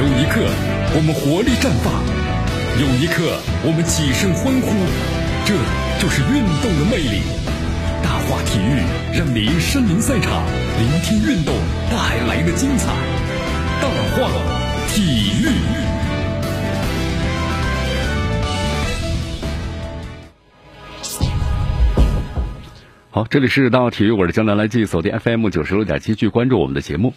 有一刻我们活力绽放，有一刻我们起身欢呼，这就是运动的魅力。大话体育让您身临赛场，聆听运动带来的精彩。大话体育。好，这里是大话体育，我是江南来继锁定 FM 九十六点七，去关注我们的节目。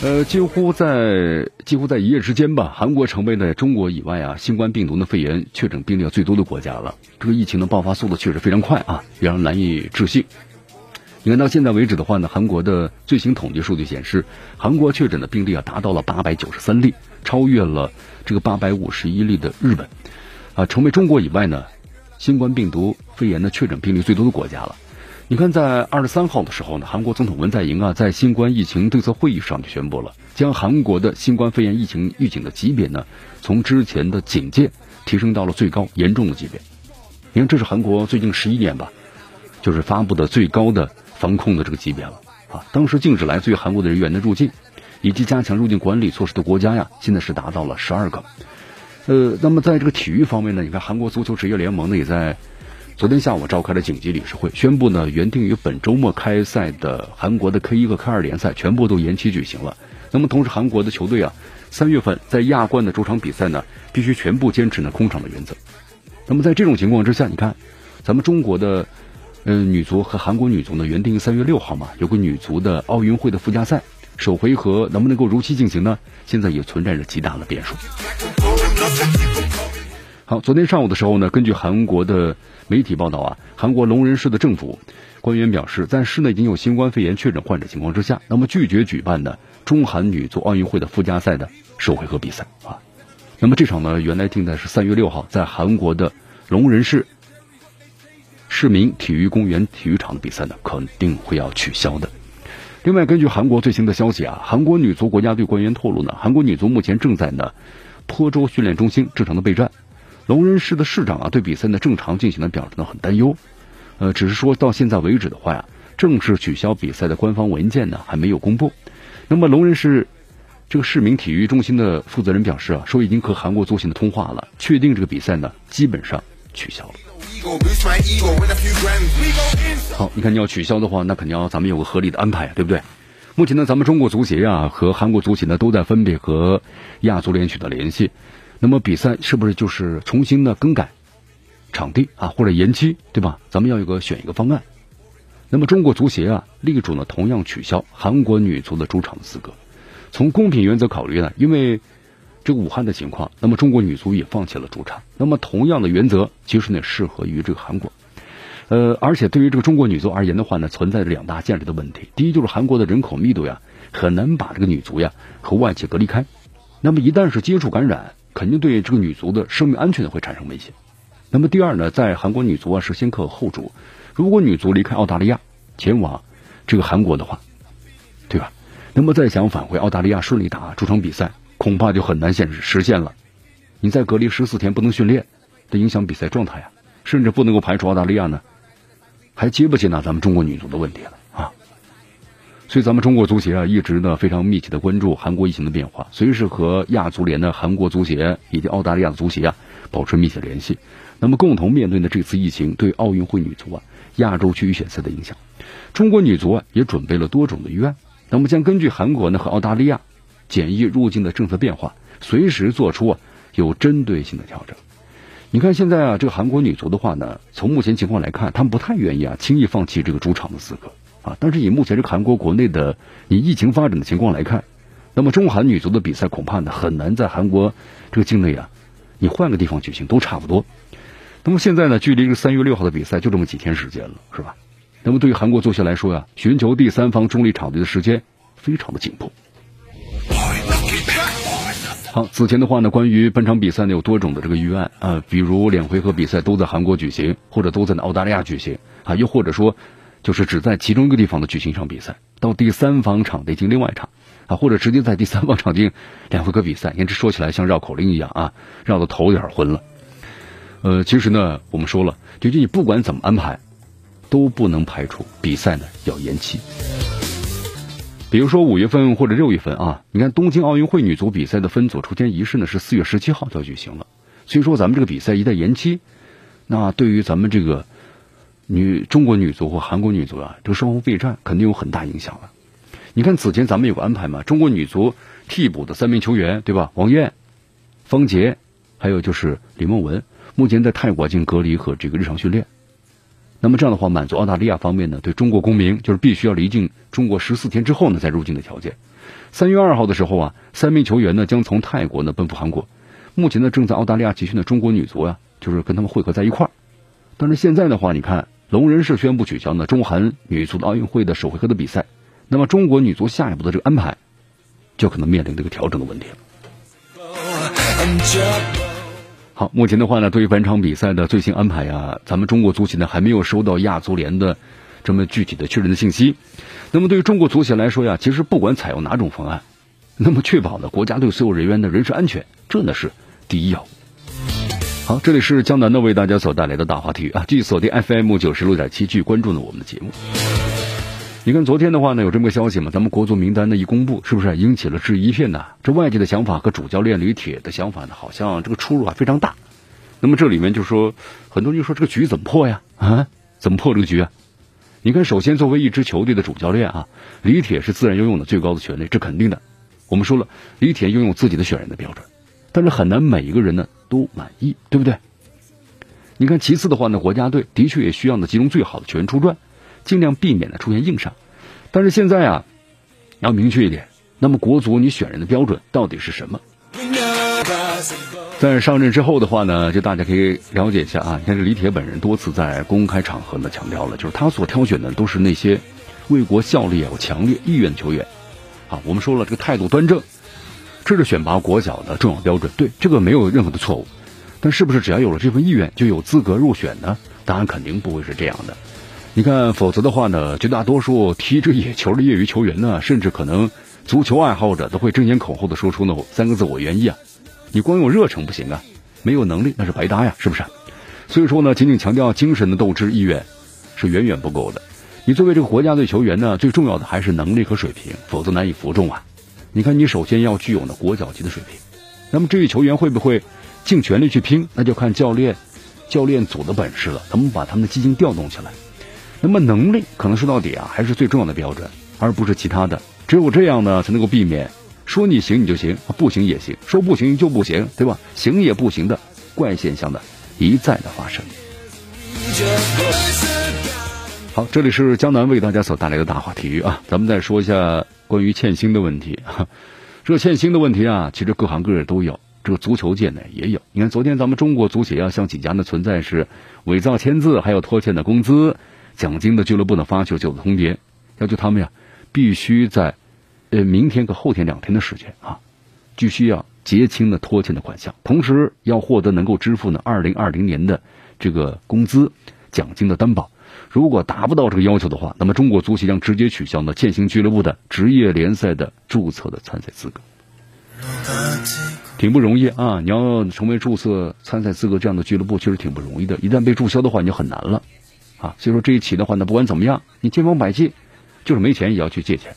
呃，几乎在几乎在一夜之间吧，韩国成为了中国以外啊新冠病毒的肺炎确诊病例最多的国家了。这个疫情的爆发速度确实非常快啊，让人难以置信。你看到现在为止的话呢，韩国的最新统计数据显示，韩国确诊的病例啊达到了八百九十三例，超越了这个八百五十一例的日本，啊，成为中国以外呢新冠病毒肺炎的确诊病例最多的国家了。你看，在二十三号的时候呢，韩国总统文在寅啊，在新冠疫情对策会议上就宣布了，将韩国的新冠肺炎疫情预警的级别呢，从之前的警戒提升到了最高严重的级别。你看，这是韩国最近十一年吧，就是发布的最高的防控的这个级别了啊。当时禁止来自于韩国的人员的入境，以及加强入境管理措施的国家呀，现在是达到了十二个。呃，那么在这个体育方面呢，你看韩国足球职业联盟呢，也在。昨天下午召开了紧急理事会，宣布呢，原定于本周末开赛的韩国的 K 一和 K 二联赛全部都延期举行了。那么同时，韩国的球队啊，三月份在亚冠的主场比赛呢，必须全部坚持呢空场的原则。那么在这种情况之下，你看，咱们中国的嗯女足和韩国女足呢，原定三月六号嘛，有个女足的奥运会的附加赛，首回合能不能够如期进行呢？现在也存在着极大的变数。好，昨天上午的时候呢，根据韩国的媒体报道啊，韩国龙仁市的政府官员表示，在市内已经有新冠肺炎确诊患者情况之下，那么拒绝举办的中韩女足奥运会的附加赛的首回合比赛啊。那么这场呢，原来定在是三月六号在韩国的龙仁市市民体育公园体育场的比赛呢，肯定会要取消的。另外，根据韩国最新的消息啊，韩国女足国家队官员透露呢，韩国女足目前正在呢坡州训练中心正常的备战。龙仁市的市长啊，对比赛呢正常进行的表示呢很担忧，呃，只是说到现在为止的话呀，正式取消比赛的官方文件呢还没有公布。那么龙仁市这个市民体育中心的负责人表示啊，说已经和韩国足协的通话了，确定这个比赛呢基本上取消了。好，你看你要取消的话，那肯定要咱们有个合理的安排，对不对？目前呢，咱们中国足协呀和韩国足协呢都在分别和亚足联取得联系。那么比赛是不是就是重新的更改场地啊，或者延期，对吧？咱们要有个选一个方案。那么中国足协啊，力主呢同样取消韩国女足的主场资格。从公平原则考虑呢，因为这个武汉的情况，那么中国女足也放弃了主场。那么同样的原则，其实呢适合于这个韩国。呃，而且对于这个中国女足而言的话呢，存在着两大限制的问题。第一就是韩国的人口密度呀，很难把这个女足呀和外界隔离开。那么一旦是接触感染，肯定对这个女足的生命安全会产生威胁。那么第二呢，在韩国女足啊是先客后主，如果女足离开澳大利亚前往这个韩国的话，对吧？那么再想返回澳大利亚顺利打主场比赛，恐怕就很难现实实现了。你在隔离十四天不能训练，这影响比赛状态呀，甚至不能够排除澳大利亚呢还接不接纳咱们中国女足的问题了。所以，咱们中国足协啊，一直呢非常密切的关注韩国疫情的变化，随时和亚足联的韩国足协以及澳大利亚的足协啊保持密切联系。那么，共同面对呢这次疫情对奥运会女足啊亚洲区预选赛的影响，中国女足啊也准备了多种的预案。那么，将根据韩国呢和澳大利亚检疫入境的政策变化，随时做出啊有针对性的调整。你看，现在啊这个韩国女足的话呢，从目前情况来看，他们不太愿意啊轻易放弃这个主场的资格。但是以目前这韩国国内的以疫情发展的情况来看，那么中韩女足的比赛恐怕呢很难在韩国这个境内啊，你换个地方举行都差不多。那么现在呢，距离这个三月六号的比赛就这么几天时间了，是吧？那么对于韩国足协来说呀，寻求第三方中立场地的时间非常的紧迫。好，此前的话呢，关于本场比赛呢有多种的这个预案啊，比如两回合比赛都在韩国举行，或者都在澳大利亚举行啊，又或者说。就是只在其中一个地方的举行一场比赛，到第三方场地进另外一场，啊，或者直接在第三方场地两回合比赛。你看这说起来像绕口令一样啊，绕的头有点昏了。呃，其实呢，我们说了，就你不管怎么安排，都不能排除比赛呢要延期。比如说五月份或者六月份啊，你看东京奥运会女足比赛的分组抽签仪式呢是四月十七号就要举行了，所以说咱们这个比赛一旦延期，那对于咱们这个女中国女足或韩国女足啊，这个双方备战肯定有很大影响了。你看此前咱们有个安排嘛，中国女足替补的三名球员对吧？王艳、方杰，还有就是李梦雯，目前在泰国进行隔离和这个日常训练。那么这样的话，满足澳大利亚方面呢对中国公民就是必须要离境中国十四天之后呢再入境的条件。三月二号的时候啊，三名球员呢将从泰国呢奔赴韩国，目前呢正在澳大利亚集训的中国女足啊，就是跟他们汇合在一块儿。但是现在的话，你看龙人是宣布取消呢中韩女足的奥运会的首回合的比赛，那么中国女足下一步的这个安排，就可能面临这个调整的问题了。好，目前的话呢，对于本场比赛的最新安排啊，咱们中国足协呢还没有收到亚足联的这么具体的确认的信息。那么对于中国足协来说呀，其实不管采用哪种方案，那么确保呢国家队所有人员的人身安全，这呢是第一要务。好，这里是江南的为大家所带来的大话题啊，继续锁定 FM 九十六点七，继续关注呢我们的节目。你看昨天的话呢，有这么个消息嘛？咱们国足名单的一公布，是不是引起了质疑一片呢？这外界的想法和主教练李铁的想法呢，好像这个出入啊非常大。那么这里面就说，很多人就说这个局怎么破呀？啊，怎么破这个局啊？你看，首先作为一支球队的主教练啊，李铁是自然拥有的最高的权利，这肯定的。我们说了，李铁拥有自己的选人的标准，但是很难每一个人呢都满意，对不对？你看，其次的话呢，国家队的确也需要呢集中最好的球员出战。尽量避免呢出现硬伤，但是现在啊，要明确一点，那么国足你选人的标准到底是什么？在上任之后的话呢，就大家可以了解一下啊。你看这李铁本人多次在公开场合呢强调了，就是他所挑选的都是那些为国效力有强烈意愿的球员。啊，我们说了这个态度端正，这是选拔国脚的重要标准。对，这个没有任何的错误。但是不是只要有了这份意愿就有资格入选呢？答案肯定不会是这样的。你看，否则的话呢，绝大多数踢着野球的业余球员呢，甚至可能足球爱好者都会争先恐后的说出呢三个字：“我愿意啊！”你光有热诚不行啊，没有能力那是白搭呀，是不是？所以说呢，仅仅强调精神的斗志意愿是远远不够的。你作为这个国家队球员呢，最重要的还是能力和水平，否则难以服众啊。你看，你首先要具有呢国脚级的水平，那么至于球员会不会尽全力去拼，那就看教练、教练组的本事了，能不能把他们的激情调动起来。那么能力可能说到底啊，还是最重要的标准，而不是其他的。只有这样呢，才能够避免说你行你就行，不行也行；说不行就不行，对吧？行也不行的怪现象的一再的发生。好，这里是江南为大家所带来的大话体育啊，咱们再说一下关于欠薪的问题。这欠薪的问题啊，其实各行各业都有，这个足球界呢也有。你看，昨天咱们中国足协啊，向几家呢存在是伪造签字，还有拖欠的工资。奖金的俱乐部呢发去了九个通牒，要求他们呀必须在呃明天和后天两天的时间啊，必须要结清的拖欠的款项，同时要获得能够支付呢二零二零年的这个工资奖金的担保。如果达不到这个要求的话，那么中国足协将直接取消呢欠薪俱乐部的职业联赛的注册的参赛资格。挺不容易啊！你要成为注册参赛资格这样的俱乐部，确实挺不容易的。一旦被注销的话，你就很难了。啊，所以说这一起的话呢，不管怎么样，你千方百计就是没钱也要去借钱。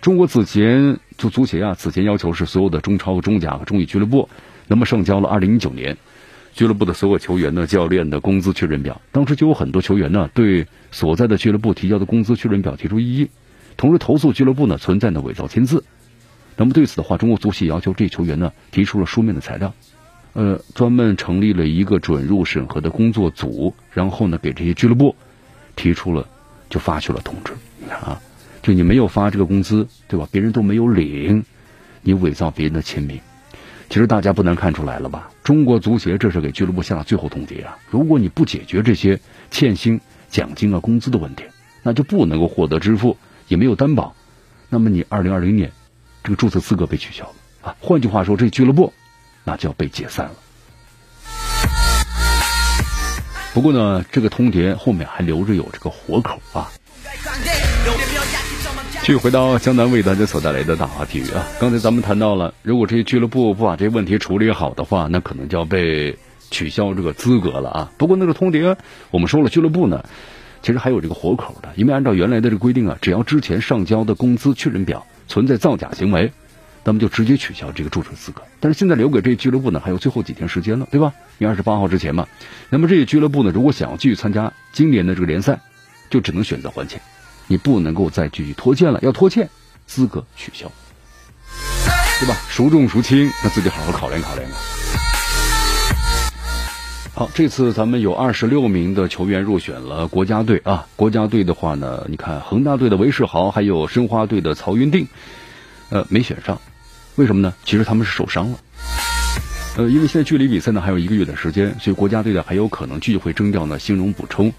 中国此前就足协啊，此前要求是所有的中超、中甲和中乙俱乐部，那么上交了二零一九年俱乐部的所有球员的教练的工资确认表。当时就有很多球员呢，对所在的俱乐部提交的工资确认表提出异议，同时投诉俱乐部呢存在的伪造签字。那么对此的话，中国足协要求这球员呢提出了书面的材料。呃，专门成立了一个准入审核的工作组，然后呢，给这些俱乐部提出了，就发去了通知。啊，就你没有发这个工资，对吧？别人都没有领，你伪造别人的签名。其实大家不难看出来了吧？中国足协这是给俱乐部下了最后通牒啊！如果你不解决这些欠薪、奖金啊、工资的问题，那就不能够获得支付，也没有担保，那么你二零二零年这个注册资格被取消了啊！换句话说，这俱乐部。那就要被解散了。不过呢，这个通牒后面还留着有这个活口啊。继续回到江南为大家所带来的大话体育啊，刚才咱们谈到了，如果这些俱乐部不把这个问题处理好的话，那可能就要被取消这个资格了啊。不过那个通牒，我们说了，俱乐部呢，其实还有这个活口的，因为按照原来的这个规定啊，只要之前上交的工资确认表存在造假行为，那么就直接取消这个注册资格。但是现在留给这些俱乐部呢，还有最后几天时间了，对吧？因为二十八号之前嘛。那么这些俱乐部呢，如果想要继续参加今年的这个联赛，就只能选择还钱，你不能够再继续拖欠了，要拖欠资格取消，对吧？孰重孰轻，那自己好好考量考量啊。好，这次咱们有二十六名的球员入选了国家队啊。国家队的话呢，你看恒大队的韦世豪，还有申花队的曹云定，呃，没选上，为什么呢？其实他们是受伤了。呃，因为现在距离比赛呢还有一个月的时间，所以国家队呢还有可能继续会征调呢新荣补充。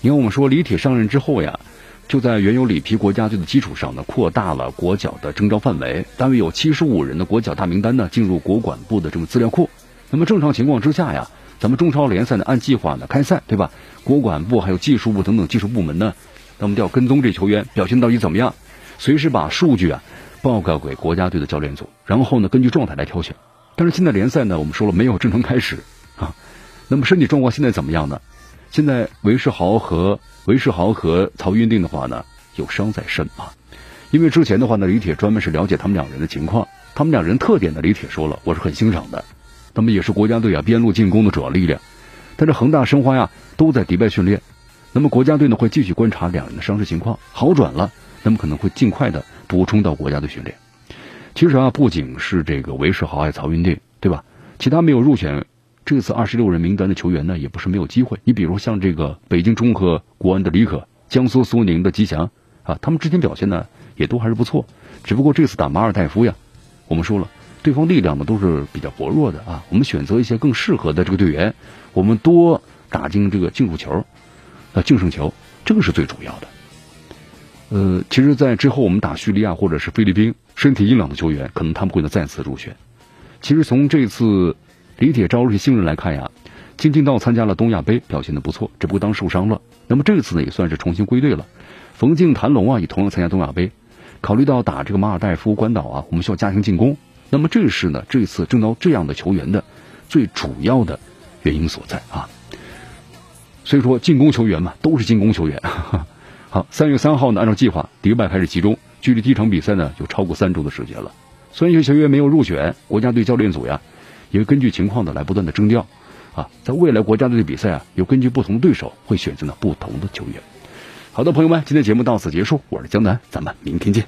因为我们说李铁上任之后呀，就在原有里皮国家队的基础上呢，扩大了国脚的征召范围，单位有七十五人的国脚大名单呢进入国管部的这个资料库。那么正常情况之下呀。咱们中超联赛呢，按计划呢开赛，对吧？国管部还有技术部等等技术部门呢，那么就要跟踪这球员表现到底怎么样，随时把数据啊报告给国家队的教练组，然后呢根据状态来挑选。但是现在联赛呢，我们说了没有正常开始啊，那么身体状况现在怎么样呢？现在韦世豪和韦世豪和曹云定的话呢，有伤在身啊，因为之前的话呢，李铁专门是了解他们两人的情况，他们两人特点呢，李铁说了，我是很欣赏的。那么也是国家队啊边路进攻的主要力量，但是恒大申花呀都在迪拜训练，那么国家队呢会继续观察两人的伤势情况，好转了，那么可能会尽快的补充到国家队训练。其实啊，不仅是这个韦世豪还有曹云定，对吧？其他没有入选这次二十六人名单的球员呢，也不是没有机会。你比如像这个北京中赫国安的李可，江苏苏宁的吉祥啊，他们之前表现呢也都还是不错，只不过这次打马尔代夫呀，我们说了。对方力量呢都是比较薄弱的啊，我们选择一些更适合的这个队员，我们多打进这个净入球，啊净胜球，这个是最主要的。呃，其实，在之后我们打叙利亚或者是菲律宾，身体硬朗的球员，可能他们会呢再次入选。其实从这次李铁招入些新人来看呀，金敬道参加了东亚杯，表现的不错，只不过当受伤了。那么这次呢，也算是重新归队了。冯敬、谭龙啊，也同样参加东亚杯。考虑到打这个马尔代夫、关岛啊，我们需要加强进攻。那么这是呢，这次征到这样的球员的最主要的原因所在啊。所以说进攻球员嘛，都是进攻球员。好，三月三号呢，按照计划，迪拜开始集中，距离第一场比赛呢，有超过三周的时间了。虽然有球员没有入选，国家队教练组呀，也会根据情况的来不断的征调啊。在未来国家队的比赛啊，有根据不同的对手会选择呢不同的球员。好的，朋友们，今天节目到此结束，我是江南，咱们明天见。